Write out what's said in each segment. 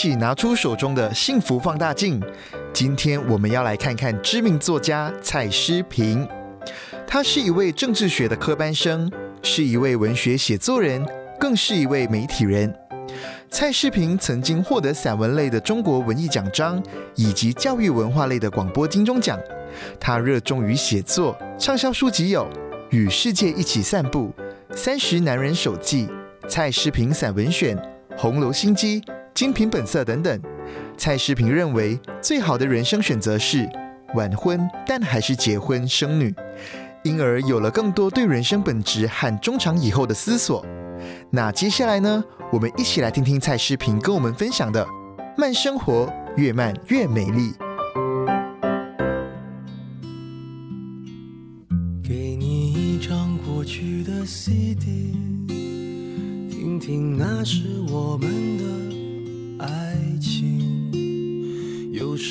起拿出手中的幸福放大镜。今天我们要来看看知名作家蔡诗平。他是一位政治学的科班生，是一位文学写作人，更是一位媒体人。蔡诗平曾经获得散文类的中国文艺奖章，以及教育文化类的广播金钟奖。他热衷于写作，畅销书籍有《与世界一起散步》《三十男人手记》《蔡诗平散文选》《红楼心机》。精品本色等等，蔡诗平认为最好的人生选择是晚婚，但还是结婚生女，因而有了更多对人生本质和中长以后的思索。那接下来呢，我们一起来听听蔡诗平跟我们分享的“慢生活，越慢越美丽”。给你一张过去的 CD，听听那是我们的。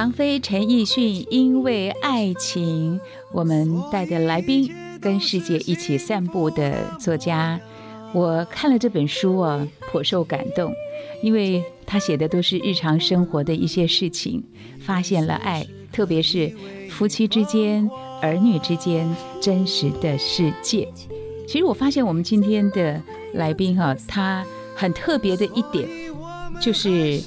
王菲、陈奕迅，因为爱情，我们带的来宾跟世界一起散步的作家，我看了这本书啊，颇受感动，因为他写的都是日常生活的一些事情，发现了爱，特别是夫妻之间、儿女之间真实的世界。其实我发现我们今天的来宾哈，他很特别的一点，就是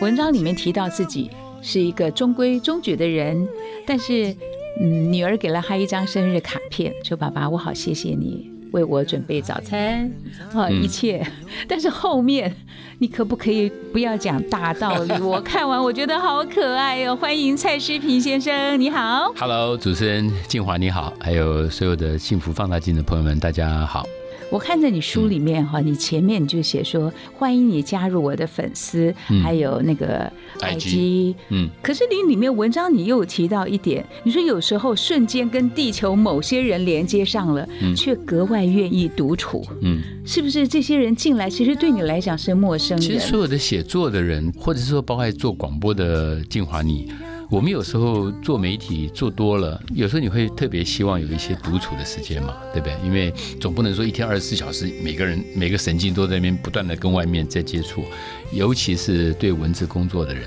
文章里面提到自己。是一个中规中矩的人，但是，嗯，女儿给了他一张生日卡片，说：“爸爸，我好谢谢你为我准备早餐，啊，一切。但是后面，你可不可以不要讲大道理？我看完我觉得好可爱哟！欢迎蔡诗平先生，你好。Hello，主持人静华你好，还有所有的幸福放大镜的朋友们，大家好。我看着你书里面哈，你前面就写说欢迎你加入我的粉丝，还有那个 IG，嗯，可是你里面文章你又提到一点，你说有时候瞬间跟地球某些人连接上了，却格外愿意独处，嗯，是不是这些人进来其实对你来讲是陌生人？其实所有的写作的人，或者是说包括做广播的静华你。我们有时候做媒体做多了，有时候你会特别希望有一些独处的时间嘛，对不对？因为总不能说一天二十四小时，每个人每个神经都在那边不断的跟外面在接触，尤其是对文字工作的人。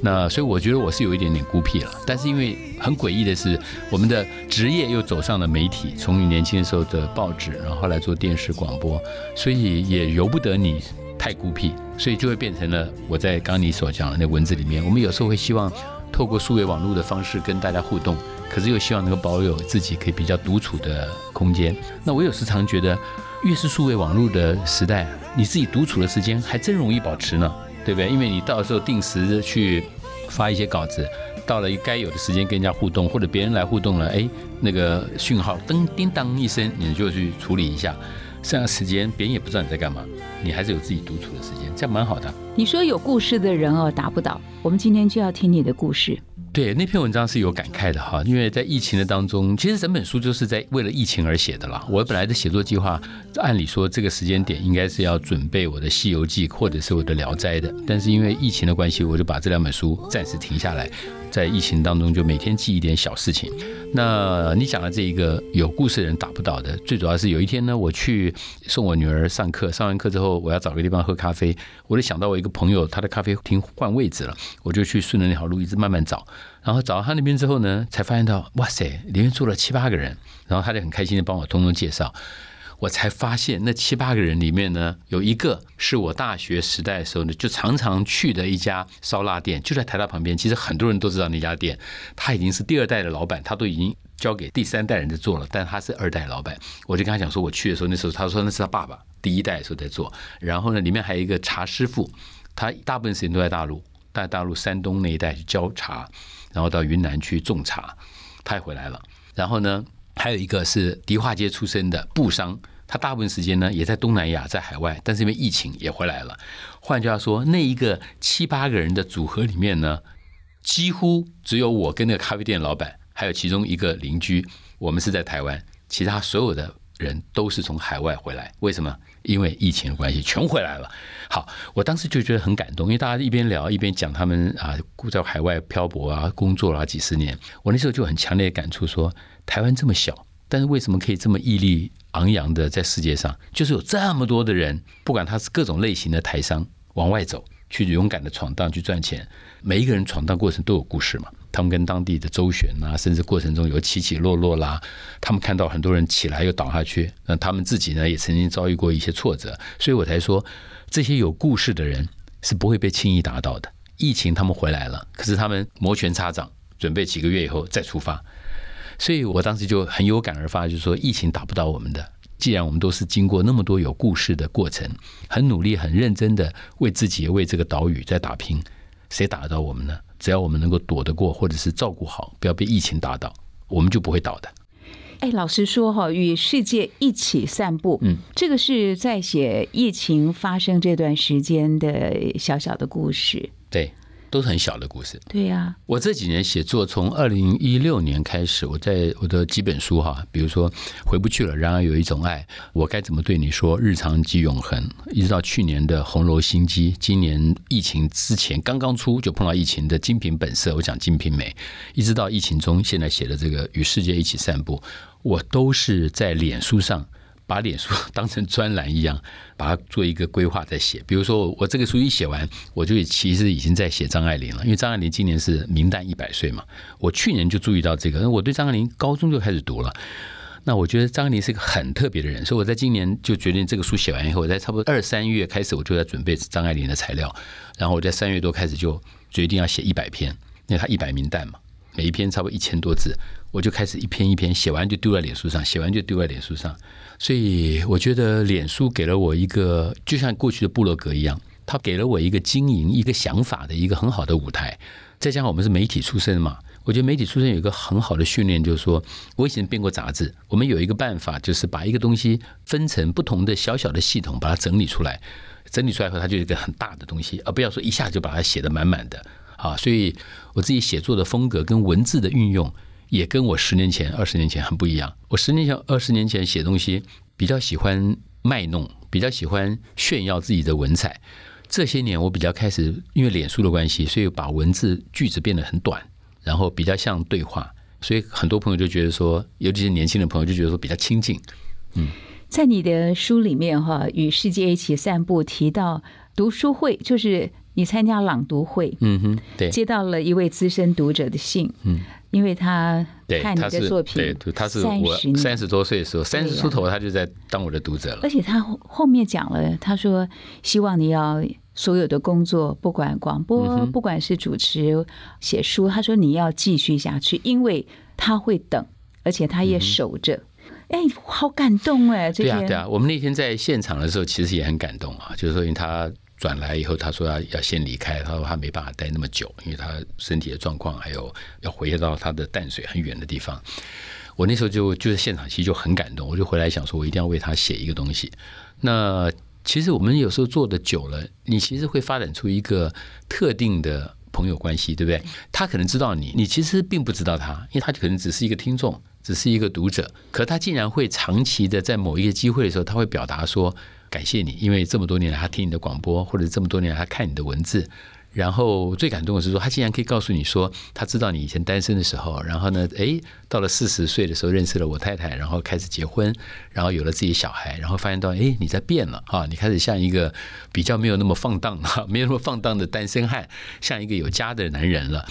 那所以我觉得我是有一点点孤僻了。但是因为很诡异的是，我们的职业又走上了媒体，从你年轻的时候的报纸，然后后来做电视广播，所以也由不得你太孤僻，所以就会变成了我在刚你所讲的那文字里面，我们有时候会希望。透过数位网络的方式跟大家互动，可是又希望能够保有自己可以比较独处的空间。那我有时常觉得，越是数位网络的时代，你自己独处的时间还真容易保持呢，对不对？因为你到时候定时去发一些稿子，到了该有的时间跟人家互动，或者别人来互动了，哎，那个讯号噔叮当一声，你就去处理一下。剩下时间别人也不知道你在干嘛，你还是有自己独处的时间，这样蛮好的。你说有故事的人哦，打不倒。我们今天就要听你的故事。对，那篇文章是有感慨的哈，因为在疫情的当中，其实整本书就是在为了疫情而写的啦。我本来的写作计划，按理说这个时间点应该是要准备我的《西游记》或者是我的《聊斋》的，但是因为疫情的关系，我就把这两本书暂时停下来。在疫情当中，就每天记一点小事情。那你讲的这一个有故事的人打不倒的，最主要是有一天呢，我去送我女儿上课，上完课之后，我要找个地方喝咖啡，我就想到我一个朋友，他的咖啡厅换位置了，我就去顺着那条路一直慢慢找，然后找到他那边之后呢，才发现到哇塞，里面坐了七八个人，然后他就很开心的帮我通通介绍。我才发现那七八个人里面呢，有一个是我大学时代的时候呢，就常常去的一家烧腊店，就在台大旁边。其实很多人都知道那家店，他已经是第二代的老板，他都已经交给第三代人在做了，但他是二代老板。我就跟他讲说，我去的时候，那时候他说那是他爸爸第一代的时候在做。然后呢，里面还有一个茶师傅，他大部分时间都在大陆，在大陆山东那一带去教茶，然后到云南去种茶，他也回来了。然后呢，还有一个是迪化街出身的布商。他大部分时间呢也在东南亚，在海外，但是因为疫情也回来了。换句话说，那一个七八个人的组合里面呢，几乎只有我跟那个咖啡店老板，还有其中一个邻居，我们是在台湾，其他所有的人都是从海外回来。为什么？因为疫情的关系，全回来了。好，我当时就觉得很感动，因为大家一边聊一边讲他们啊，在海外漂泊啊，工作了几十年。我那时候就很强烈的感触，说台湾这么小，但是为什么可以这么屹立？昂扬的在世界上，就是有这么多的人，不管他是各种类型的台商，往外走去勇敢的闯荡去赚钱。每一个人闯荡过程都有故事嘛，他们跟当地的周旋啊，甚至过程中有起起落落啦。他们看到很多人起来又倒下去，那他们自己呢也曾经遭遇过一些挫折，所以我才说这些有故事的人是不会被轻易打倒的。疫情他们回来了，可是他们摩拳擦掌，准备几个月以后再出发。所以我当时就很有感而发，就是说疫情打不倒我们的。既然我们都是经过那么多有故事的过程，很努力、很认真的为自己、为这个岛屿在打拼，谁打得到我们呢？只要我们能够躲得过，或者是照顾好，不要被疫情打倒，我们就不会倒的。哎，老实说哈，与世界一起散步，嗯，这个是在写疫情发生这段时间的小小的故事。对。都是很小的故事。对呀，我这几年写作，从二零一六年开始，我在我的几本书哈，比如说《回不去了》，然而有一种爱，我该怎么对你说？日常即永恒，一直到去年的《红楼心机》，今年疫情之前刚刚出就碰到疫情的《精品本色》，我讲《精品美》，一直到疫情中现在写的这个《与世界一起散步》，我都是在脸书上。把脸书 当成专栏一样，把它做一个规划在写。比如说，我这个书一写完，我就其实已经在写张爱玲了。因为张爱玲今年是明旦一百岁嘛，我去年就注意到这个。我对张爱玲高中就开始读了，那我觉得张爱玲是个很特别的人，所以我在今年就决定这个书写完以后，我在差不多二三月开始，我就在准备张爱玲的材料。然后我在三月多开始就决定要写一百篇，因为他一百名旦嘛，每一篇差不多一千多字，我就开始一篇一篇写完就丢在脸书上，写完就丢在脸书上。所以我觉得脸书给了我一个，就像过去的部落格一样，它给了我一个经营、一个想法的一个很好的舞台。再加上我们是媒体出身嘛，我觉得媒体出身有一个很好的训练，就是说我以前编过杂志，我们有一个办法，就是把一个东西分成不同的小小的系统，把它整理出来。整理出来以后，它就一个很大的东西，而不要说一下就把它写得满满的啊。所以我自己写作的风格跟文字的运用。也跟我十年前、二十年前很不一样。我十年前、二十年前写东西比较喜欢卖弄，比较喜欢炫耀自己的文采。这些年我比较开始，因为脸书的关系，所以把文字句子变得很短，然后比较像对话。所以很多朋友就觉得说，尤其是年轻的朋友就觉得说比较亲近。嗯，在你的书里面哈，与世界一起散步提到读书会，就是你参加朗读会。嗯哼，对，接到了一位资深读者的信。嗯。因为他看你的作品，对，他是我三十多岁的时候，三十出头他就在当我的读者了。而且他后面讲了，他说希望你要所有的工作，不管广播，不管是主持、写书，他说你要继续下去，因为他会等，而且他也守着。哎，好感动哎！对啊，对啊，我们那天在现场的时候，其实也很感动啊，就是说因为他。转来以后，他说要要先离开，他说他没办法待那么久，因为他身体的状况，还有要回到他的淡水很远的地方。我那时候就就在现场，其实就很感动，我就回来想说，我一定要为他写一个东西。那其实我们有时候做的久了，你其实会发展出一个特定的朋友关系，对不对？他可能知道你，你其实并不知道他，因为他可能只是一个听众，只是一个读者，可他竟然会长期的在某一个机会的时候，他会表达说。感谢你，因为这么多年来他听你的广播，或者这么多年来他看你的文字，然后最感动的是说，他竟然可以告诉你说，他知道你以前单身的时候，然后呢，哎，到了四十岁的时候认识了我太太，然后开始结婚，然后有了自己小孩，然后发现到，哎，你在变了啊，你开始像一个比较没有那么放荡哈，没有那么放荡的单身汉，像一个有家的男人了。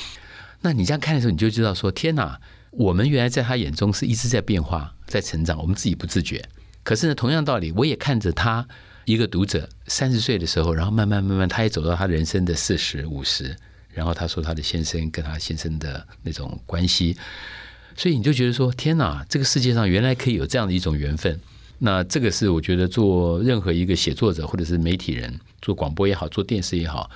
那你这样看的时候，你就知道说，天哪，我们原来在他眼中是一直在变化，在成长，我们自己不自觉。可是呢，同样道理，我也看着他一个读者三十岁的时候，然后慢慢慢慢，他也走到他人生的四十五十，然后他说他的先生跟他先生的那种关系，所以你就觉得说，天哪，这个世界上原来可以有这样的一种缘分。那这个是我觉得做任何一个写作者或者是媒体人，做广播也好，做电视也好，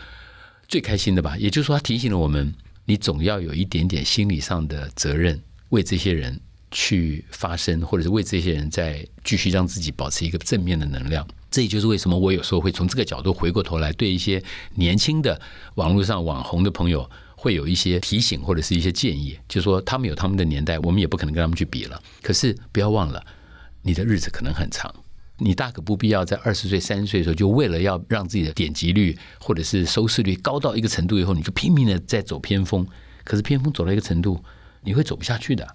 最开心的吧。也就是说，他提醒了我们，你总要有一点点心理上的责任，为这些人去发声，或者是为这些人在继续让自己保持一个正面的能量。这也就是为什么我有时候会从这个角度回过头来，对一些年轻的网络上网红的朋友，会有一些提醒或者是一些建议，就是说他们有他们的年代，我们也不可能跟他们去比了。可是不要忘了。你的日子可能很长，你大可不必要在二十岁、三十岁的时候，就为了要让自己的点击率或者是收视率高到一个程度以后，你就拼命的在走偏锋。可是偏锋走到一个程度，你会走不下去的，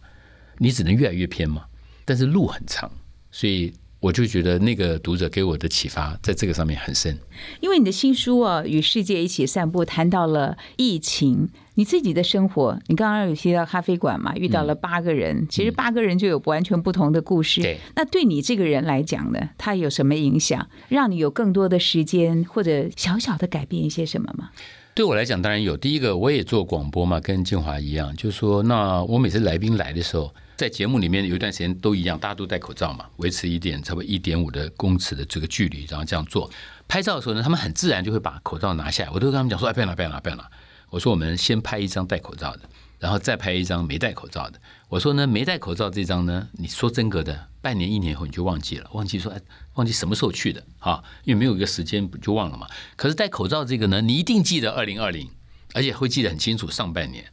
你只能越来越偏嘛。但是路很长，所以我就觉得那个读者给我的启发在这个上面很深。因为你的新书啊，《与世界一起散步》，谈到了疫情。你自己的生活，你刚刚有提到咖啡馆嘛？遇到了八个人，其实八个人就有完全不同的故事。对，那对你这个人来讲呢，他有什么影响，让你有更多的时间，或者小小的改变一些什么吗？对我来讲，当然有。第一个，我也做广播嘛，跟静华一样，就是说，那我每次来宾来的时候，在节目里面有一段时间都一样，大家都戴口罩嘛，维持一点差不多一点五的公尺的这个距离，然后这样做。拍照的时候呢，他们很自然就会把口罩拿下来，我都跟他们讲说：“哎，不要拿，不要拿，不要拿。”我说我们先拍一张戴口罩的，然后再拍一张没戴口罩的。我说呢，没戴口罩这张呢，你说真格的，半年一年后你就忘记了，忘记说哎，忘记什么时候去的啊？因为没有一个时间就忘了嘛。可是戴口罩这个呢，你一定记得二零二零，而且会记得很清楚上半年。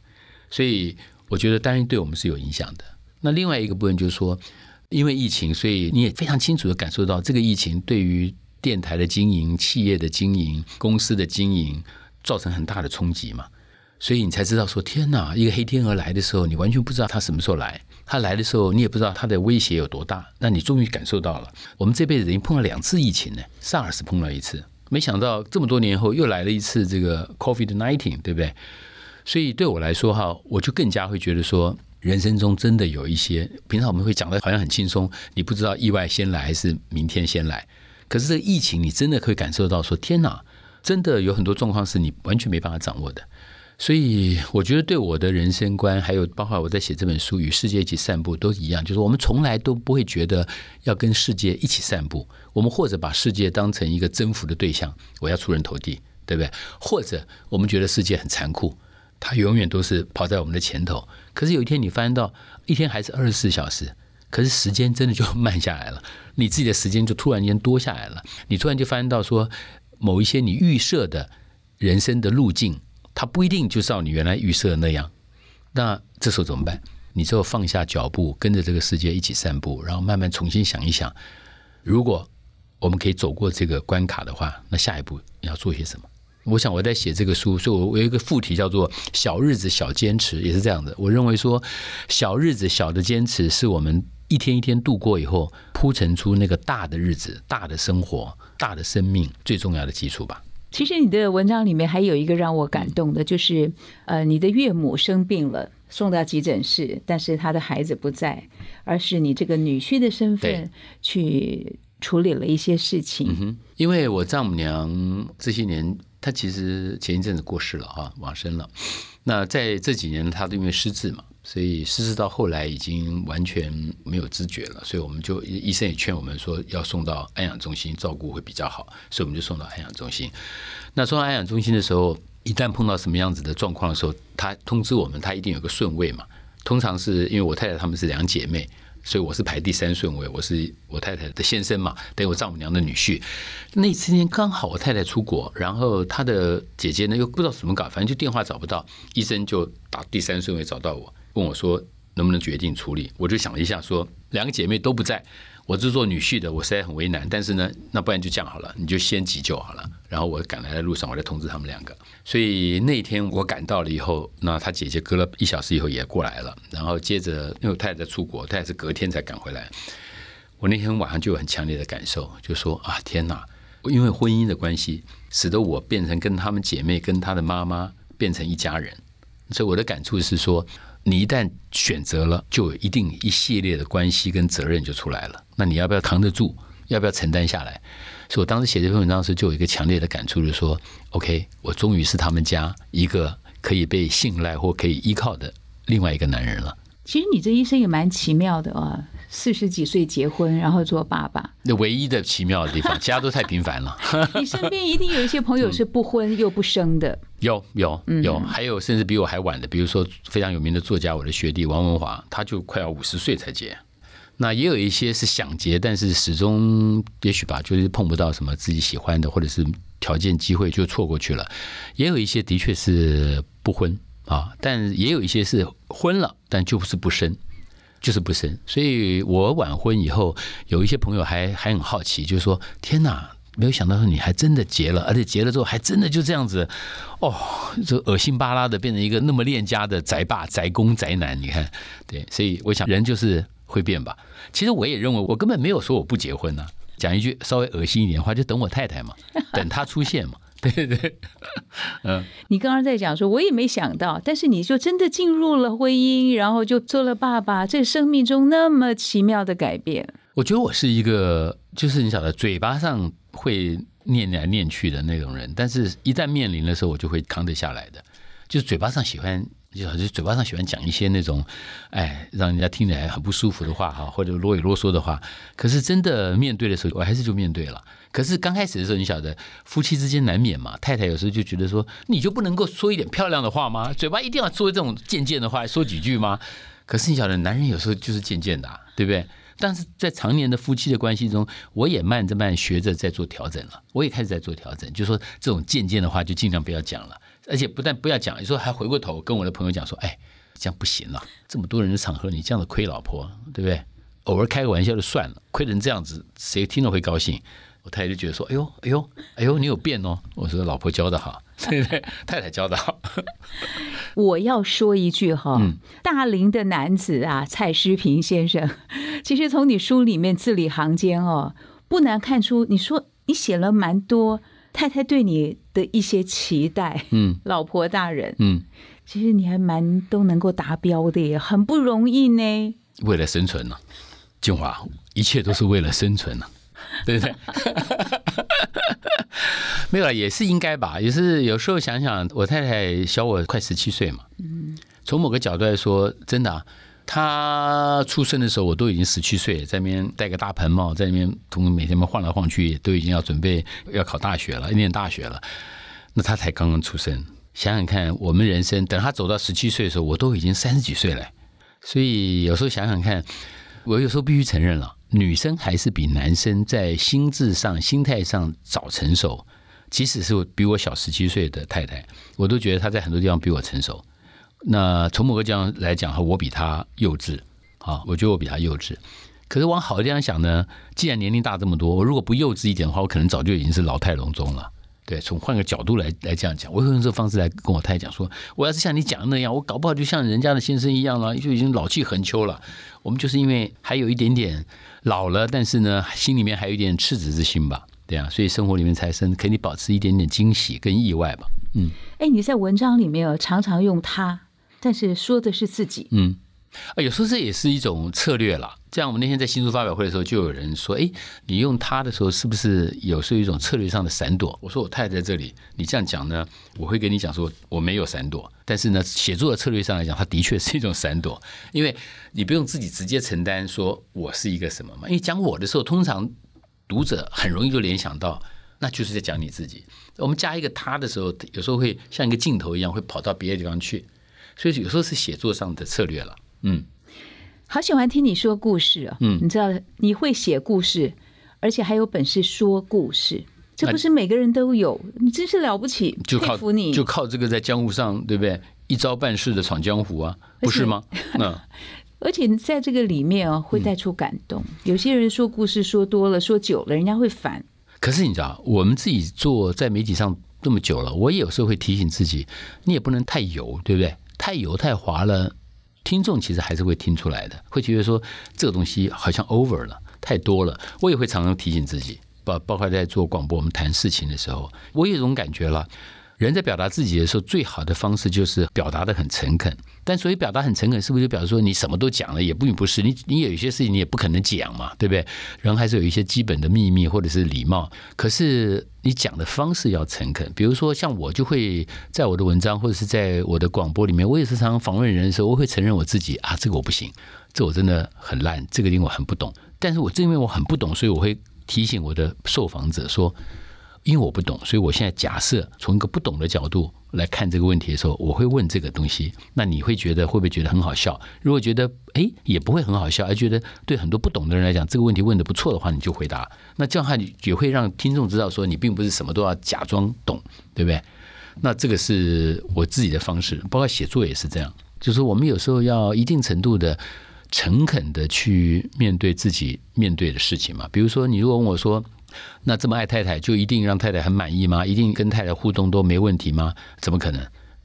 所以我觉得当然对我们是有影响的。那另外一个部分就是说，因为疫情，所以你也非常清楚的感受到这个疫情对于电台的经营、企业的经营、公司的经营。造成很大的冲击嘛，所以你才知道说天哪，一个黑天鹅来的时候，你完全不知道它什么时候来。它来的时候，你也不知道它的威胁有多大。那你终于感受到了，我们这辈子已经碰了两次疫情呢。SARS 碰了一次，没想到这么多年后又来了一次这个 COVID nineteen，对不对？所以对我来说哈，我就更加会觉得说，人生中真的有一些平常我们会讲的好像很轻松，你不知道意外先来还是明天先来。可是这疫情，你真的可以感受到说天哪。真的有很多状况是你完全没办法掌握的，所以我觉得对我的人生观，还有包括我在写这本书《与世界一起散步》都一样，就是我们从来都不会觉得要跟世界一起散步，我们或者把世界当成一个征服的对象，我要出人头地，对不对？或者我们觉得世界很残酷，它永远都是跑在我们的前头。可是有一天你发现到一天还是二十四小时，可是时间真的就慢下来了，你自己的时间就突然间多下来了，你突然就发现到说。某一些你预设的人生的路径，它不一定就照你原来预设的那样。那这时候怎么办？你只有放下脚步，跟着这个世界一起散步，然后慢慢重新想一想：如果我们可以走过这个关卡的话，那下一步要做些什么？我想我在写这个书，所以我我有一个副题叫做“小日子小坚持”，也是这样的。我认为说，小日子小的坚持，是我们一天一天度过以后，铺陈出那个大的日子、大的生活。大的生命最重要的基础吧。其实你的文章里面还有一个让我感动的，就是呃，你的岳母生病了，送到急诊室，但是他的孩子不在，而是你这个女婿的身份去处理了一些事情。嗯哼，因为我丈母娘这些年，他其实前一阵子过世了哈，往生了。那在这几年，他因为失智嘛。所以失智到后来已经完全没有知觉了，所以我们就医生也劝我们说要送到安养中心照顾会比较好，所以我们就送到安养中心。那送到安养中心的时候，一旦碰到什么样子的状况的时候，他通知我们，他一定有个顺位嘛。通常是因为我太太他们是两姐妹，所以我是排第三顺位，我是我太太的先生嘛，等于我丈母娘的女婿。那次天刚好我太太出国，然后她的姐姐呢又不知道怎么搞，反正就电话找不到，医生就打第三顺位找到我。问我说能不能决定处理？我就想了一下，说两个姐妹都不在，我是做女婿的，我实在很为难。但是呢，那不然就这样好了，你就先急救好了。然后我赶来的路上，我再通知他们两个。所以那天我赶到了以后，那他姐姐隔了一小时以后也过来了。然后接着，因为太太出国，太太是隔天才赶回来。我那天晚上就有很强烈的感受，就说啊，天哪！因为婚姻的关系，使得我变成跟他们姐妹、跟她的妈妈变成一家人。所以我的感触是说。你一旦选择了，就有一定一系列的关系跟责任就出来了。那你要不要扛得住？要不要承担下来？所以我当时写这篇文章时，就有一个强烈的感触，就是说，OK，我终于是他们家一个可以被信赖或可以依靠的另外一个男人了。其实你这一生也蛮奇妙的啊，四十几岁结婚，然后做爸爸。那唯一的奇妙的地方，其他都太平凡了。你身边一定有一些朋友是不婚又不生的。有有有，还有甚至比我还晚的，比如说非常有名的作家，我的学弟王文华，他就快要五十岁才结。那也有一些是想结，但是始终也许吧，就是碰不到什么自己喜欢的，或者是条件机会就错过去了。也有一些的确是不婚啊，但也有一些是婚了，但就是不生，就是不生。所以我晚婚以后，有一些朋友还还很好奇，就是说：天哪，没有想到说你还真的结了，而且结了之后还真的就这样子，哦，这恶心巴拉的变成一个那么恋家的宅爸、宅公、宅男。你看，对，所以我想人就是会变吧。其实我也认为，我根本没有说我不结婚呢。讲一句稍微恶心一点的话，就等我太太嘛，等她出现嘛。对 对对，嗯。你刚刚在讲说，我也没想到，但是你就真的进入了婚姻，然后就做了爸爸，这生命中那么奇妙的改变。我觉得我是一个，就是你晓得，嘴巴上会念来念去的那种人，但是一旦面临的时候，我就会扛得下来的。就是嘴巴上喜欢。就好像嘴巴上喜欢讲一些那种，哎，让人家听起来很不舒服的话哈，或者啰里啰嗦的话。可是真的面对的时候，我还是就面对了。可是刚开始的时候，你晓得，夫妻之间难免嘛。太太有时候就觉得说，你就不能够说一点漂亮的话吗？嘴巴一定要说这种贱贱的话，说几句吗？可是你晓得，男人有时候就是贱贱的，对不对？但是在常年的夫妻的关系中，我也慢着慢学着在做调整了。我也开始在做调整，就说这种贱贱的话就尽量不要讲了。而且不但不要讲，有时候还回过头跟我的朋友讲说：“哎，这样不行了，这么多人的场合，你这样子亏老婆，对不对？偶尔开个玩笑就算了，亏成这样子，谁听了会高兴？”我太太就觉得说：“哎呦，哎呦，哎呦，你有变哦。”我说：“老婆教的好，对 不对？太太教的好。”我要说一句哈，大龄的男子啊，蔡诗平先生，其实从你书里面字里行间哦，不难看出，你说你写了蛮多。太太对你的一些期待，嗯，老婆大人，嗯，其实你还蛮都能够达标的，也很不容易呢。为了生存呢，静华，一切都是为了生存呢，对不对？没有，也是应该吧。也是有时候想想，我太太小我快十七岁嘛，嗯，从某个角度来说，真的。他出生的时候，我都已经十七岁，在那边戴个大盆帽，在那边同每天嘛晃来晃去，都已经要准备要考大学了，念大学了。那他才刚刚出生，想想看，我们人生等他走到十七岁的时候，我都已经三十几岁了。所以有时候想想看，我有时候必须承认了，女生还是比男生在心智上、心态上早成熟。即使是比我小十七岁的太太，我都觉得她在很多地方比我成熟。那从某个角度来讲哈，我比他幼稚啊，我觉得我比他幼稚。可是往好的地方想呢，既然年龄大这么多，我如果不幼稚一点的话，我可能早就已经是老态龙钟了。对，从换个角度来来这样讲，我会用这个方式来跟我太太讲说，我要是像你讲的那样，我搞不好就像人家的先生一样了，就已经老气横秋了。我们就是因为还有一点点老了，但是呢，心里面还有一点赤子之心吧，对啊，所以生活里面才生可以保持一点点惊喜跟意外吧。嗯，哎，你在文章里面常常用他。但是说的是自己，嗯，啊，有时候这也是一种策略了。这样，我们那天在新书发表会的时候，就有人说：“哎，你用他的时候，是不是有时候一种策略上的闪躲？”我说：“我太太在这里，你这样讲呢，我会跟你讲说我没有闪躲。但是呢，写作的策略上来讲，它的确是一种闪躲，因为你不用自己直接承担说我是一个什么嘛。因为讲我的时候，通常读者很容易就联想到，那就是在讲你自己。我们加一个他的时候，有时候会像一个镜头一样，会跑到别的地方去。”所以有时候是写作上的策略了，嗯，好喜欢听你说故事啊，嗯，你知道你会写故事，而且还有本事说故事，这不是每个人都有，你真是了不起，佩服你，就靠这个在江湖上，对不对？一招半式的闯江湖啊，不是吗？嗯，而且在这个里面啊，会带出感动。有些人说故事说多了，说久了，人家会烦。可是你知道，我们自己做在媒体上这么久了，我也有时候会提醒自己，你也不能太油，对不对？太油太滑了，听众其实还是会听出来的，会觉得说这个东西好像 over 了，太多了。我也会常常提醒自己，包包括在做广播，我们谈事情的时候，我有一种感觉了。人在表达自己的时候，最好的方式就是表达的很诚恳。但所以表达很诚恳，是不是就表示说你什么都讲了？也不并不是，你你有一些事情你也不可能讲嘛，对不对？人还是有一些基本的秘密或者是礼貌。可是你讲的方式要诚恳。比如说像我就会在我的文章或者是在我的广播里面，我也时常常访问人的时候，我会承认我自己啊，这个我不行，这我真的很烂，这个地方我很不懂。但是我正因为我很不懂，所以我会提醒我的受访者说。因为我不懂，所以我现在假设从一个不懂的角度来看这个问题的时候，我会问这个东西。那你会觉得会不会觉得很好笑？如果觉得哎也不会很好笑，而觉得对很多不懂的人来讲这个问题问的不错的话，你就回答。那这样的话也会让听众知道说你并不是什么都要假装懂，对不对？那这个是我自己的方式，包括写作也是这样。就是我们有时候要一定程度的诚恳的去面对自己面对的事情嘛。比如说，你如果问我说。那这么爱太太，就一定让太太很满意吗？一定跟太太互动都没问题吗？怎么可能？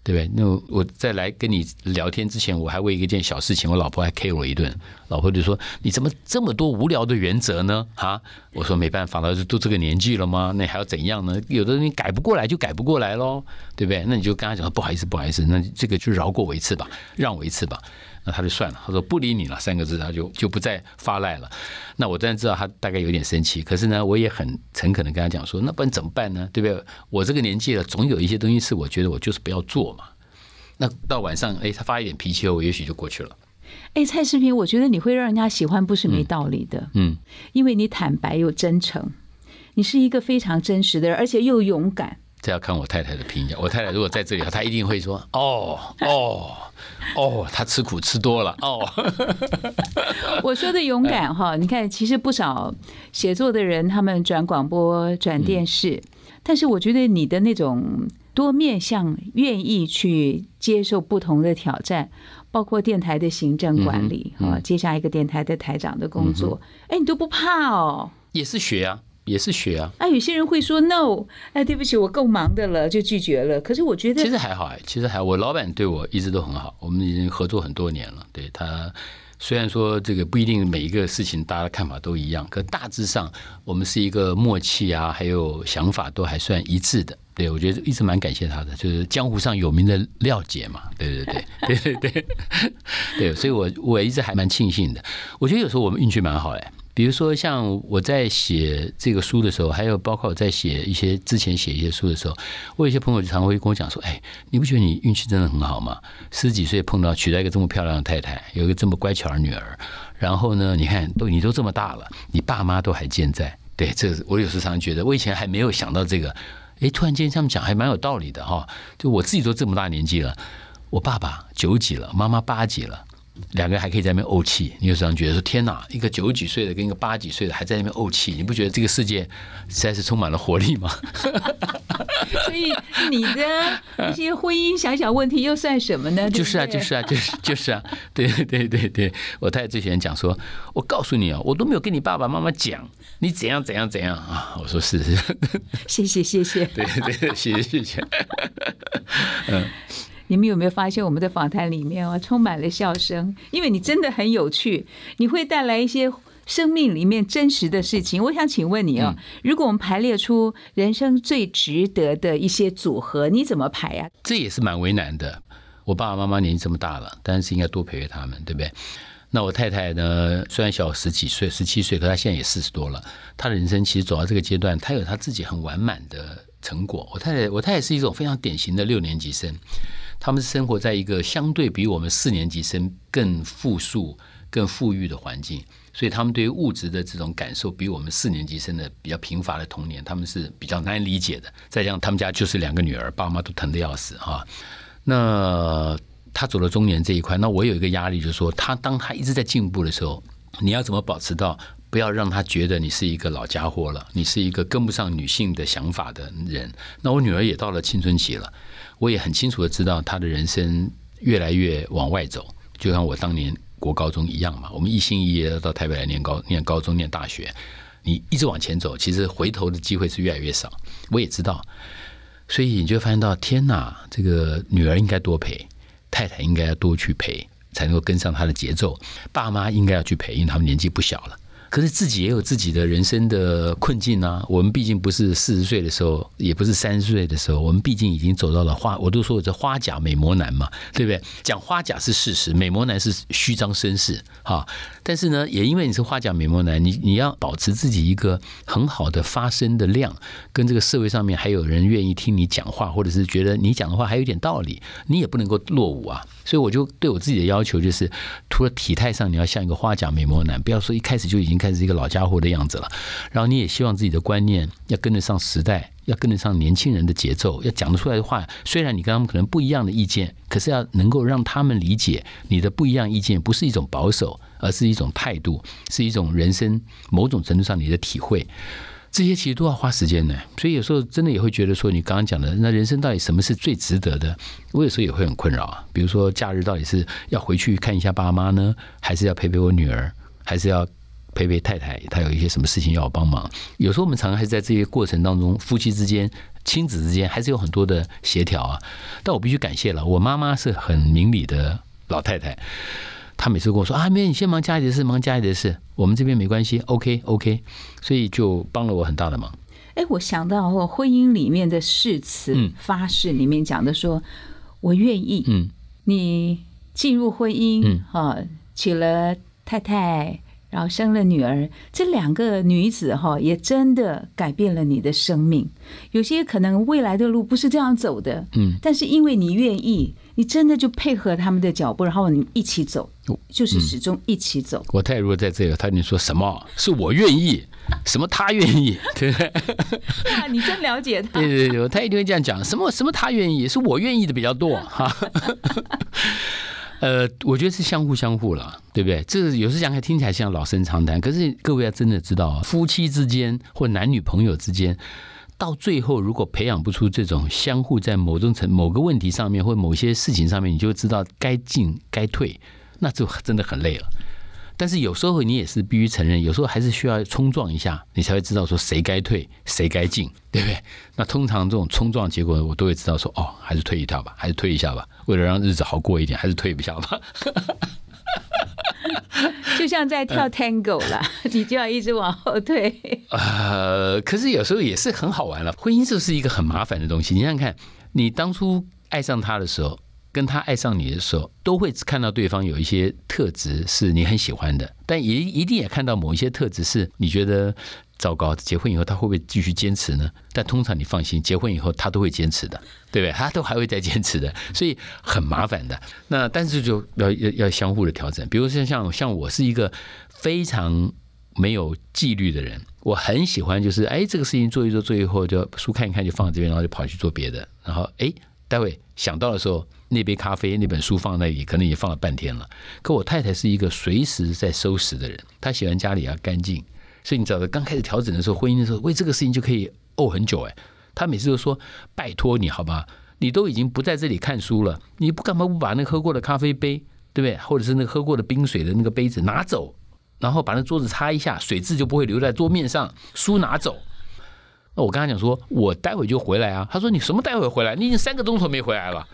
对不对？那我在来跟你聊天之前，我还为一件小事情，我老婆还 K 我一顿。老婆就说：“你怎么这么多无聊的原则呢？”啊，我说没办法了，都这个年纪了吗？那还要怎样呢？有的人改不过来就改不过来喽，对不对？那你就跟他讲不好意思，不好意思，那这个就饶过我一次吧，让我一次吧。那他就算了，他说不理你了三个字，他就就不再发赖了。那我当然知道他大概有点生气，可是呢，我也很诚恳的跟他讲说，那不然怎么办呢？对不对？我这个年纪了，总有一些东西是我觉得我就是不要做嘛。那到晚上，哎，他发一点脾气后，我也许就过去了。哎，蔡世平，我觉得你会让人家喜欢，不是没道理的。嗯，因为你坦白又真诚，你是一个非常真实的人，而且又勇敢。这要看我太太的评价。我太太如果在这里，她一定会说：“哦哦 哦，他吃苦吃多了。”哦，我说的勇敢哈，你看，其实不少写作的人，他们转广播、转电视，但是我觉得你的那种多面向，愿意去接受不同的挑战，包括电台的行政管理啊，接下一个电台的台长的工作，哎，你都不怕哦？也是学啊。也是学啊，啊，有些人会说 no，哎，对不起，我够忙的了，就拒绝了。可是我觉得其实还好哎，其实还我老板对我一直都很好，我们已经合作很多年了。对他虽然说这个不一定每一个事情大家的看法都一样，可大致上我们是一个默契啊，还有想法都还算一致的。对我觉得一直蛮感谢他的，就是江湖上有名的廖姐嘛，对对对 对对对对，所以我我一直还蛮庆幸的。我觉得有时候我们运气蛮好哎。比如说，像我在写这个书的时候，还有包括我在写一些之前写一些书的时候，我有些朋友就常会跟我讲说：“哎，你不觉得你运气真的很好吗？十几岁碰到娶到一个这么漂亮的太太，有一个这么乖巧的女儿，然后呢，你看都你都这么大了，你爸妈都还健在。对，这我有时常觉得，我以前还没有想到这个，哎，突然间他们讲还蛮有道理的哈。就我自己都这么大年纪了，我爸爸九几了，妈妈八几了。”两个人还可以在那边怄气，你有时候觉得说天哪，一个九几岁的跟一个八几岁的还在那边怄气，你不觉得这个世界实在是充满了活力吗？所以你的一些婚姻小小问题又算什么呢？就是啊，就是啊，就是就是啊，对对对对，我太太最喜欢讲说，我告诉你啊，我都没有跟你爸爸妈妈讲你怎样怎样怎样啊，我说是是，谢谢谢谢，对对谢谢谢谢，嗯。你们有没有发现我们的访谈里面啊，充满了笑声？因为你真的很有趣，你会带来一些生命里面真实的事情。我想请问你啊，如果我们排列出人生最值得的一些组合，你怎么排呀？这也是蛮为难的。我爸爸妈妈年纪这么大了，但是应该多陪陪他们，对不对？那我太太呢？虽然小十几岁，十七岁，可她现在也四十多了。她的人生其实走到这个阶段，她有她自己很完满的成果。我太太，我太太是一种非常典型的六年级生。他们是生活在一个相对比我们四年级生更富庶、更富裕的环境，所以他们对于物质的这种感受，比我们四年级生的比较贫乏的童年，他们是比较难理解的。再加上他们家就是两个女儿，爸妈都疼得要死哈。那他走了中年这一块，那我有一个压力，就是说，他当他一直在进步的时候，你要怎么保持到不要让他觉得你是一个老家伙了，你是一个跟不上女性的想法的人？那我女儿也到了青春期了。我也很清楚的知道，他的人生越来越往外走，就像我当年国高中一样嘛。我们一心一意到台北来念高、念高中、念大学，你一直往前走，其实回头的机会是越来越少。我也知道，所以你就发现到，天哪，这个女儿应该多陪，太太应该要多去陪，才能够跟上他的节奏。爸妈应该要去陪，因为他们年纪不小了。可是自己也有自己的人生的困境啊。我们毕竟不是四十岁的时候，也不是三十岁的时候，我们毕竟已经走到了花，我都说我这花甲美魔男嘛，对不对？讲花甲是事实，美魔男是虚张声势哈。但是呢，也因为你是花甲美魔男，你你要保持自己一个很好的发声的量，跟这个社会上面还有人愿意听你讲话，或者是觉得你讲的话还有点道理，你也不能够落伍啊。所以我就对我自己的要求就是，除了体态上你要像一个花甲美魔男，不要说一开始就已经开始一个老家伙的样子了。然后你也希望自己的观念要跟得上时代，要跟得上年轻人的节奏，要讲得出来的话，虽然你跟他们可能不一样的意见，可是要能够让他们理解你的不一样意见不是一种保守，而是一种态度，是一种人生某种程度上你的体会。这些其实都要花时间的，所以有时候真的也会觉得说，你刚刚讲的那人生到底什么是最值得的？我有时候也会很困扰啊。比如说假日到底是要回去看一下爸妈呢，还是要陪陪我女儿，还是要陪陪太太？她有一些什么事情要我帮忙？有时候我们常常还是在这些过程当中，夫妻之间、亲子之间还是有很多的协调啊。但我必须感谢了，我妈妈是很明理的老太太。她每次跟我说啊，没有，你先忙家里的事，忙家里的事，我们这边没关系，OK OK，所以就帮了我很大的忙。哎，我想到婚姻里面的誓词发誓里面讲的说，我愿意，嗯，你进入婚姻，嗯，哈，娶了太太。然后生了女儿，这两个女子哈也真的改变了你的生命。有些可能未来的路不是这样走的，嗯，但是因为你愿意，你真的就配合他们的脚步，然后你一起走，就是始终一起走。我太如果在这个，他你说什么是我愿意，什么他愿意，对 不对？啊，你真了解他。对对对，他一定会这样讲，什么什么他愿意，是我愿意的比较多哈。呃，我觉得是相互相互了，对不对？这有时讲起来听起来像老生常谈，可是各位要真的知道，夫妻之间或男女朋友之间，到最后如果培养不出这种相互在某种层某个问题上面或某些事情上面，你就知道该进该退，那就真的很累了。但是有时候你也是必须承认，有时候还是需要冲撞一下，你才会知道说谁该退，谁该进，对不对？那通常这种冲撞结果，我都会知道说，哦，还是退一跳吧，还是退一下吧，为了让日子好过一点，还是退一下吧。就像在跳 Tango 了，你就要一直往后退。呃，可是有时候也是很好玩了。婚姻就是一个很麻烦的东西。你想想看，你当初爱上他的时候。跟他爱上你的时候，都会看到对方有一些特质是你很喜欢的，但也一定也看到某一些特质是你觉得糟糕。结婚以后他会不会继续坚持呢？但通常你放心，结婚以后他都会坚持的，对不对？他都还会再坚持的，所以很麻烦的。那但是就要要要相互的调整。比如说像像我是一个非常没有纪律的人，我很喜欢就是哎这个事情做一做做以后就书看一看就放这边，然后就跑去做别的，然后哎待会想到的时候。那杯咖啡、那本书放那里，可能也放了半天了。可我太太是一个随时在收拾的人，她喜欢家里要干净，所以你知道，刚开始调整的时候，婚姻的时候，为这个事情就可以怄很久。哎，她每次都说：“拜托你好吧，你都已经不在这里看书了，你不干嘛不把那喝过的咖啡杯，对不对？或者是那喝过的冰水的那个杯子拿走，然后把那桌子擦一下，水渍就不会留在桌面上。书拿走。那我跟他讲说，我待会就回来啊。他说：你什么待会回来？你已经三个钟头没回来了。”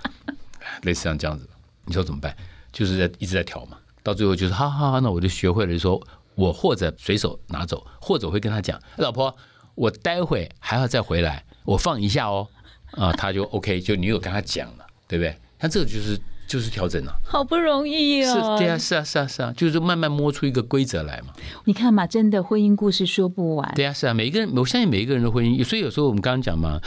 类似像这样子，你说怎么办？就是在一直在调嘛，到最后就是哈哈哈，那我就学会了，就说我或者随手拿走，或者会跟他讲，老婆，我待会还要再回来，我放一下哦，啊，他就 OK，就你有跟他讲了，对不对？他这个就是。就是调整了，好不容易哦。是，对啊，是啊，是啊，是啊，就是慢慢摸出一个规则来嘛。你看嘛，真的婚姻故事说不完。对啊，是啊，每一个人，我相信每一个人的婚姻，所以有时候我们刚刚讲嘛，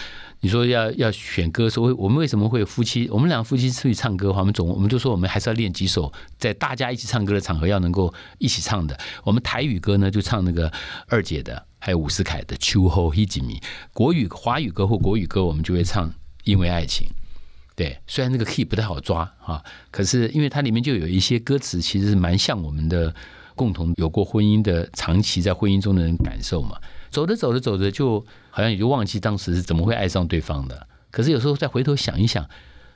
你说要要选歌，说我们为什么会夫妻？我们两个夫妻出去唱歌的话，我们总我们就说我们还是要练几首，在大家一起唱歌的场合要能够一起唱的。我们台语歌呢，就唱那个二姐的，还有伍思凯的《秋后一几米》；国语华语歌或国语歌，我们就会唱《因为爱情》。对，虽然那个 key 不太好抓啊，可是因为它里面就有一些歌词，其实是蛮像我们的共同有过婚姻的、长期在婚姻中的人感受嘛。走着走着走着，就好像也就忘记当时是怎么会爱上对方的。可是有时候再回头想一想，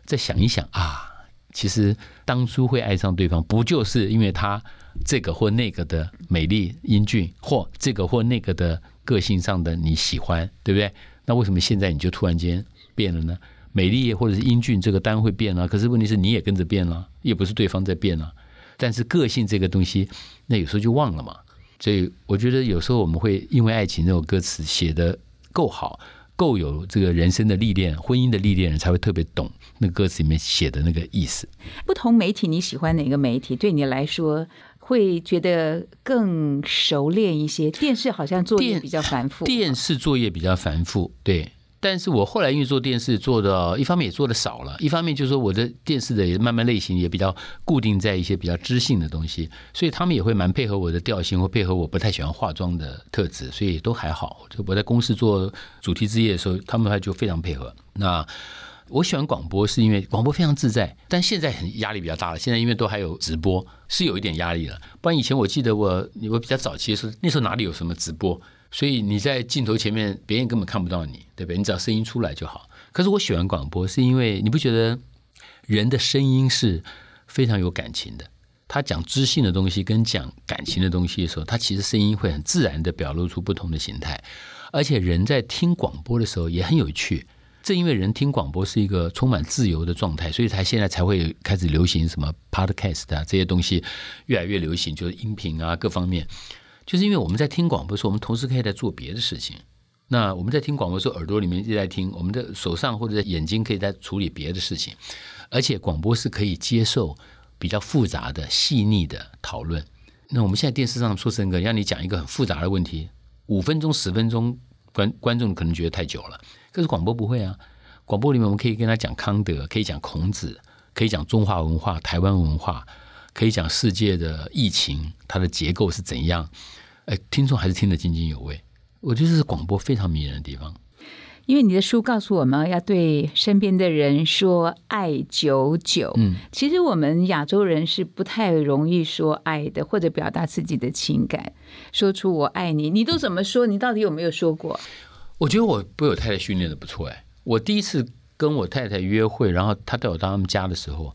再想一想啊，其实当初会爱上对方，不就是因为他这个或那个的美丽英俊，或这个或那个的个性上的你喜欢，对不对？那为什么现在你就突然间变了呢？美丽或者是英俊，这个单会变了。可是问题是你也跟着变了，也不是对方在变了。但是个性这个东西，那有时候就忘了嘛。所以我觉得有时候我们会因为爱情这首歌词写的够好，够有这个人生的历练、婚姻的历练，人才会特别懂那歌词里面写的那个意思。不同媒体，你喜欢哪个媒体？对你来说会觉得更熟练一些？电视好像作业比较繁复，电视作业比较繁复，对。但是我后来因为做电视做的，一方面也做的少了，一方面就是说我的电视的也慢慢类型也比较固定在一些比较知性的东西，所以他们也会蛮配合我的调性，或配合我不太喜欢化妆的特质，所以都还好。就我在公司做主题之夜的时候，他们还就非常配合。那我喜欢广播，是因为广播非常自在，但现在很压力比较大了。现在因为都还有直播，是有一点压力了。不然以前我记得我我比较早期的时候，那时候哪里有什么直播？所以你在镜头前面，别人根本看不到你，对不对？你只要声音出来就好。可是我喜欢广播，是因为你不觉得人的声音是非常有感情的？他讲知性的东西跟讲感情的东西的时候，他其实声音会很自然的表露出不同的形态。而且人在听广播的时候也很有趣。正因为人听广播是一个充满自由的状态，所以才现在才会开始流行什么 podcast 啊这些东西越来越流行，就是音频啊各方面。就是因为我们在听广播的时候，我们同时可以在做别的事情。那我们在听广播的时候，耳朵里面一直在听，我们的手上或者眼睛可以在处理别的事情。而且广播是可以接受比较复杂的、细腻的讨论。那我们现在电视上说成个让你讲一个很复杂的问题，五分钟、十分钟，观观众可能觉得太久了。可是广播不会啊，广播里面我们可以跟他讲康德，可以讲孔子，可以讲中华文化、台湾文化。可以讲世界的疫情，它的结构是怎样？哎，听众还是听得津津有味。我觉得这是广播非常迷人的地方。因为你的书告诉我们要对身边的人说“爱久久”。嗯，其实我们亚洲人是不太容易说爱的，或者表达自己的情感，说出“我爱你”。你都怎么说？你到底有没有说过？我觉得我被我太太训练的不错。哎，我第一次跟我太太约会，然后她带我到他们家的时候，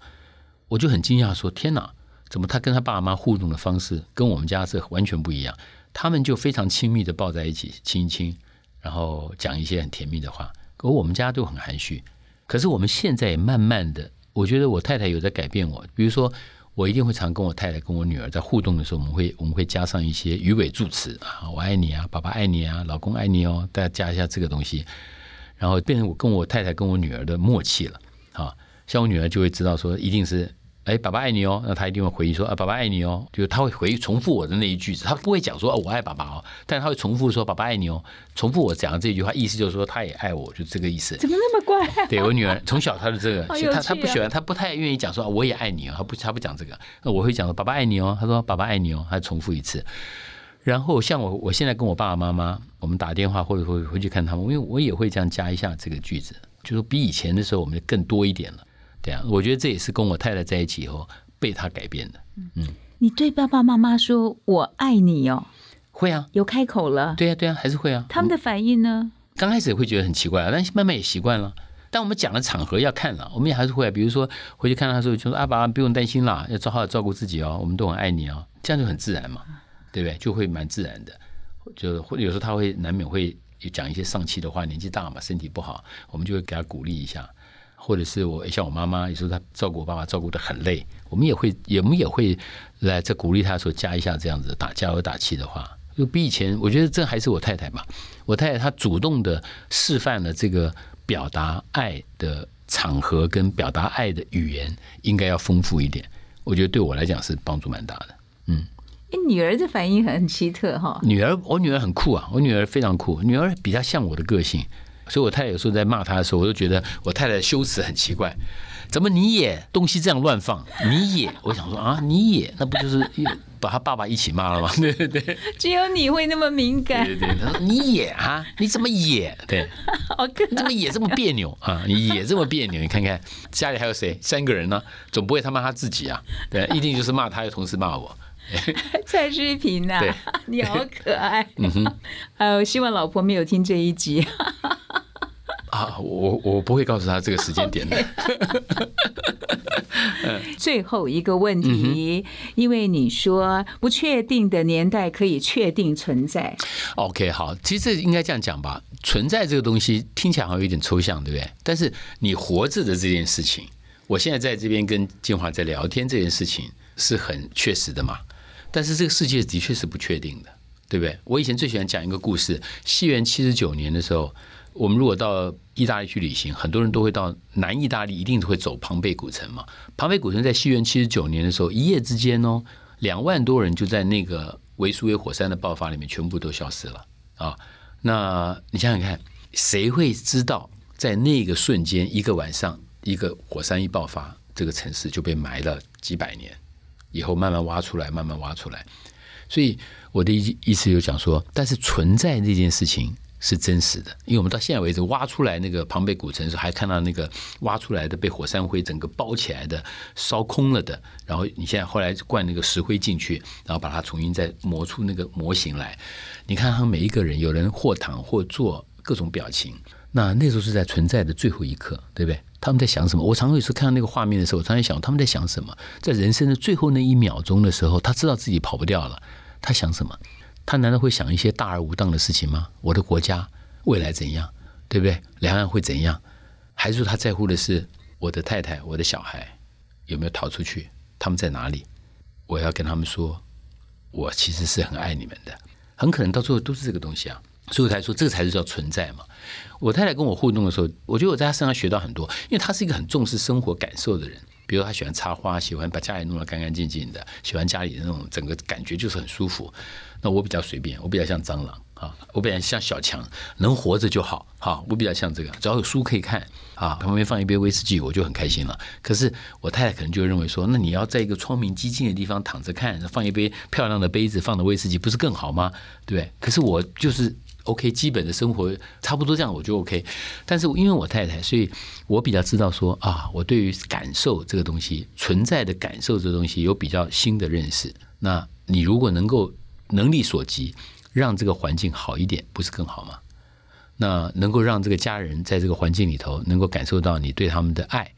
我就很惊讶，说：“天哪！”怎么他跟他爸妈互动的方式跟我们家是完全不一样？他们就非常亲密的抱在一起亲一亲，然后讲一些很甜蜜的话。可我们家都很含蓄。可是我们现在也慢慢的，我觉得我太太有在改变我。比如说，我一定会常跟我太太跟我女儿在互动的时候，我们会我们会加上一些鱼尾助词啊，我爱你啊，爸爸爱你啊，老公爱你哦，大家加一下这个东西，然后变成我跟我太太跟我女儿的默契了啊。像我女儿就会知道说，一定是。哎，爸爸爱你哦，那他一定会回忆说啊，爸爸爱你哦，就是他会回重复我的那一句子，他不会讲说哦，我爱爸爸哦，但是他会重复说爸爸爱你哦，重复我讲的这句话，意思就是说他也爱我，就这个意思。怎么那么乖？对我女儿从小她的这个，她她不喜欢，她不太愿意讲说我也爱你哦，她不她不讲这个，那我会讲说爸爸爱你哦，她说爸爸爱你哦，她重复一次。然后像我我现在跟我爸爸妈妈，我们打电话或者会回去看他们，因为我也会这样加一下这个句子，就是比以前的时候我们更多一点了。对啊，我觉得这也是跟我太太在一起以后被她改变的。嗯你对爸爸妈妈说“我爱你”哦，会啊，有开口了，对啊，对啊，还是会啊。他们的反应呢？刚开始会觉得很奇怪，但慢慢也习惯了。但我们讲的场合要看了，我们也还是会，比如说回去看他的时候，就说啊，爸爸不用担心啦，要好好照顾自己哦，我们都很爱你哦，这样就很自然嘛，对不对？就会蛮自然的。就或有时候他会难免会讲一些丧气的话，年纪大嘛，身体不好，我们就会给他鼓励一下。或者是我像我妈妈，有时候她照顾我爸爸照顾的很累，我们也会也我们也会来在鼓励她说加一下这样子打加油打气的话，就比以前我觉得这还是我太太嘛，我太太她主动的示范了这个表达爱的场合跟表达爱的语言应该要丰富一点，我觉得对我来讲是帮助蛮大的。嗯女儿的反应很奇特哈。女儿，我女儿很酷啊，我女儿非常酷，女儿比较像我的个性，所以我太太有时候在骂他的时候，我就觉得我太太的修辞很奇怪，怎么你也东西这样乱放，你也，我想说啊，你也，那不就是把他爸爸一起骂了吗？对对对只有你会那么敏感，对对，他说你也啊，你怎么也对，好可你怎么也这么别扭啊？你也这么别扭？你看看家里还有谁？三个人呢，总不会他骂他自己啊？对，一定就是骂他，又同时骂我。蔡诗平呐对，你好可爱。嗯哼呃，希望老婆没有听这一集。啊，我我不会告诉他这个时间点的。最后一个问题，因为你说不确定的年代可以确定存在，OK，好，其实应该这样讲吧。存在这个东西听起来好像有点抽象，对不对？但是你活着的这件事情，我现在在这边跟建华在聊天这件事情是很确实的嘛。但是这个世界的确是不确定的，对不对？我以前最喜欢讲一个故事，西元七十九年的时候，我们如果到意大利去旅行，很多人都会到南意大利，一定会走庞贝古城嘛。庞贝古城在西元七十九年的时候，一夜之间哦，两万多人就在那个维苏威火山的爆发里面全部都消失了啊。那你想想看，谁会知道在那个瞬间，一个晚上，一个火山一爆发，这个城市就被埋了几百年，以后慢慢挖出来，慢慢挖出来。所以我的意意思就讲说，但是存在这件事情是真实的，因为我们到现在为止挖出来那个庞贝古城的时候，还看到那个挖出来的被火山灰整个包起来的、烧空了的，然后你现在后来灌那个石灰进去，然后把它重新再磨出那个模型来。你看他们每一个人，有人或躺或坐，各种表情。那那时候是在存在的最后一刻，对不对？他们在想什么？我常常有时候看到那个画面的时候，我常常想他们在想什么？在人生的最后那一秒钟的时候，他知道自己跑不掉了，他想什么？他难道会想一些大而无当的事情吗？我的国家未来怎样，对不对？两岸会怎样？还是说他在乎的是我的太太、我的小孩有没有逃出去？他们在哪里？我要跟他们说，我其实是很爱你们的。很可能到最后都是这个东西啊，所以才说这个才是叫存在嘛。我太太跟我互动的时候，我觉得我在她身上学到很多，因为她是一个很重视生活感受的人。比如她喜欢插花，喜欢把家里弄得干干净净的，喜欢家里那种整个感觉就是很舒服。那我比较随便，我比较像蟑螂啊，我比较像小强，能活着就好。哈，我比较像这个，只要有书可以看啊，旁边放一杯威士忌，我就很开心了。可是我太太可能就认为说，那你要在一个窗明几净的地方躺着看，放一杯漂亮的杯子，放的威士忌，不是更好吗？对？可是我就是 OK，基本的生活差不多这样，我就 OK。但是因为我太太，所以我比较知道说啊，我对于感受这个东西存在的感受这个东西有比较新的认识。那你如果能够能力所及，让这个环境好一点，不是更好吗？那能够让这个家人在这个环境里头能够感受到你对他们的爱，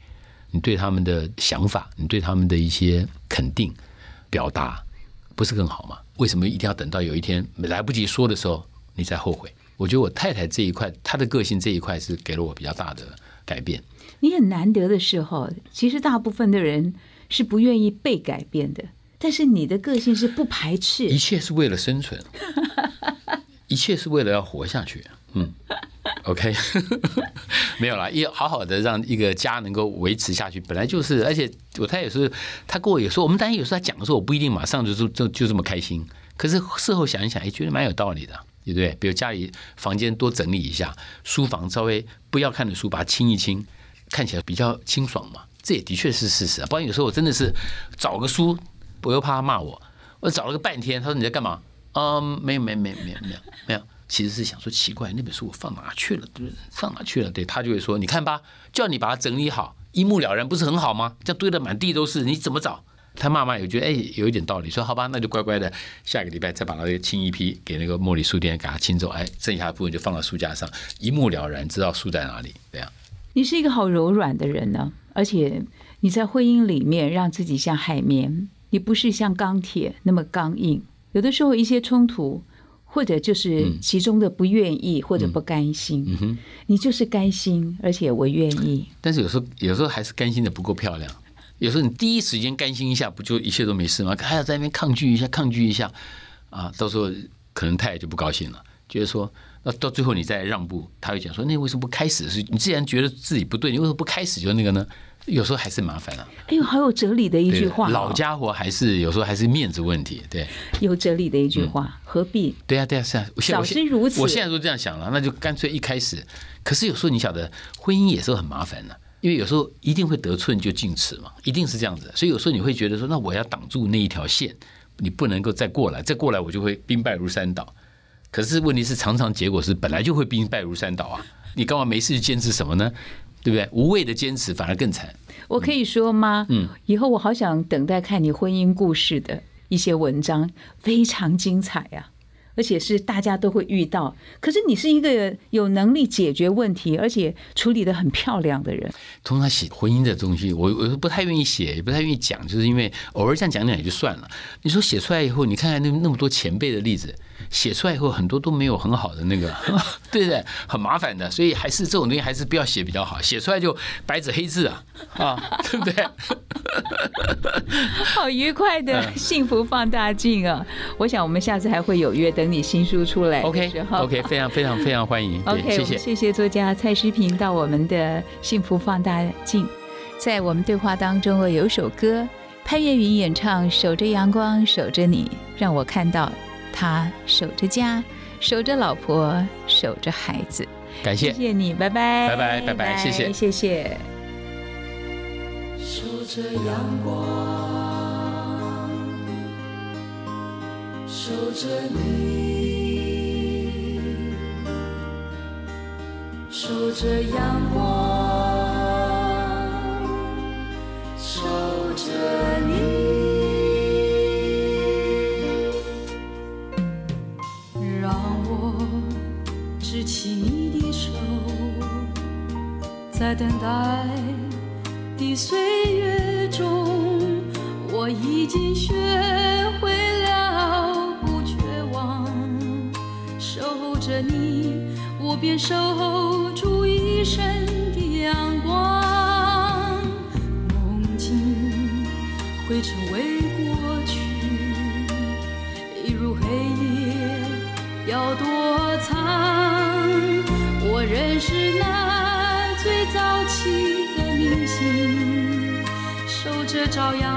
你对他们的想法，你对他们的一些肯定表达，不是更好吗？为什么一定要等到有一天来不及说的时候，你再后悔？我觉得我太太这一块，她的个性这一块是给了我比较大的改变。你很难得的时候，其实大部分的人是不愿意被改变的，但是你的个性是不排斥，一切是为了生存，一切是为了要活下去。嗯，OK，没有啦，一好好的让一个家能够维持下去，本来就是，而且我太太也是，她跟我有时候，我们当然有时候她讲的时候，我不一定马上就就就就这么开心，可是事后想一想，哎，觉得蛮有道理的，对不对？比如家里房间多整理一下，书房稍微不要看的书把它清一清，看起来比较清爽嘛，这也的确是事实啊。不然有时候我真的是找个书，我又怕他骂我，我找了个半天，他说你在干嘛？嗯，没有，没有，没有，没有，没有，没有。其实是想说奇怪，那本书我放哪去了？对，放哪去了？对他就会说：“你看吧，叫你把它整理好，一目了然，不是很好吗？这样堆得满地都是，你怎么找？”他妈妈也觉得哎，有一点道理，说：“好吧，那就乖乖的，下个礼拜再把它清一批，给那个茉莉书店给他清走。哎，剩下的部分就放到书架上，一目了然，知道书在哪里。这样，你是一个好柔软的人呢，而且你在婚姻里面让自己像海绵，你不是像钢铁那么刚硬。有的时候一些冲突。或者就是其中的不愿意或者不甘心，你就是甘心，而且我愿意。但是有时候有时候还是甘心的不够漂亮。有时候你第一时间甘心一下，不就一切都没事吗？还要在那边抗拒一下，抗拒一下啊，到时候可能太太就不高兴了，觉得说那到最后你再让步，他会讲说那为什么不开始？是你既然觉得自己不对，你为什么不开始就那个呢？有时候还是麻烦啊！哎呦，好有哲理的一句话。老家伙还是有时候还是面子问题，对。有哲理的一句话，何必？对啊，对啊，是啊。早知如此，我现在都这样想了，那就干脆一开始。可是有时候你晓得，婚姻也是很麻烦的，因为有时候一定会得寸就进尺嘛，一定是这样子。所以有时候你会觉得说，那我要挡住那一条线，你不能够再过来，再过来我就会兵败如山倒。可是问题是，常常结果是本来就会兵败如山倒啊！你干嘛没事坚持什么呢？对不对？无谓的坚持反而更惨。我可以说吗？嗯，以后我好想等待看你婚姻故事的一些文章，非常精彩呀，而且是大家都会遇到。可是你是一个有能力解决问题，而且处理的很漂亮的人。通常写婚姻的东西，我我不太愿意写，也不太愿意讲，就是因为偶尔这样讲讲也就算了。你说写出来以后，你看看那那么多前辈的例子，写出来以后很多都没有很好的那个，对不对？很麻烦的，所以还是这种东西还是不要写比较好，写出来就白纸黑字啊，啊，对不对？好愉快的幸福放大镜啊！我想我们下次还会有约，等你新书出来 OK OK，非常非常非常欢迎，OK，谢谢。谢谢作家蔡诗平到我们的幸福放大镜。在我们对话当中，我有首歌，潘越云演唱《守着阳光，守着你》，让我看到他守着家，守着老婆，守着孩子。感谢，谢谢你，拜拜，拜拜拜拜谢谢谢谢。守着阳光，守着你，守着阳光，在等待。的岁月中，我已经学会了不绝望。守候着你，我便守候住一生的阳光。梦境会成为朝阳，